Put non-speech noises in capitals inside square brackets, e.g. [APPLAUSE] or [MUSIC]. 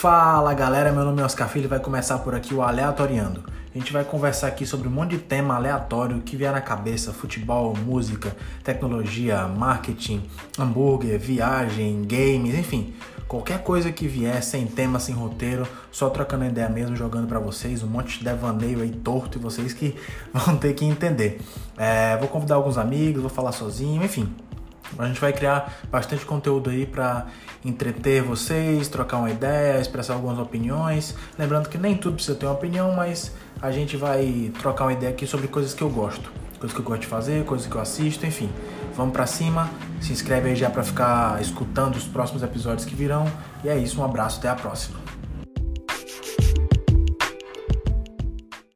Fala galera, meu nome é Oscar Filho e vai começar por aqui o Aleatoriando. A gente vai conversar aqui sobre um monte de tema aleatório que vier na cabeça: futebol, música, tecnologia, marketing, hambúrguer, viagem, games, enfim. Qualquer coisa que vier, sem tema, sem roteiro, só trocando ideia mesmo, jogando para vocês, um monte de devaneio aí torto e vocês que [LAUGHS] vão ter que entender. É, vou convidar alguns amigos, vou falar sozinho, enfim. A gente vai criar bastante conteúdo aí para entreter vocês, trocar uma ideia, expressar algumas opiniões. Lembrando que nem tudo precisa ter uma opinião, mas a gente vai trocar uma ideia aqui sobre coisas que eu gosto, coisas que eu gosto de fazer, coisas que eu assisto, enfim. Vamos para cima, se inscreve aí já para ficar escutando os próximos episódios que virão. E é isso, um abraço, até a próxima.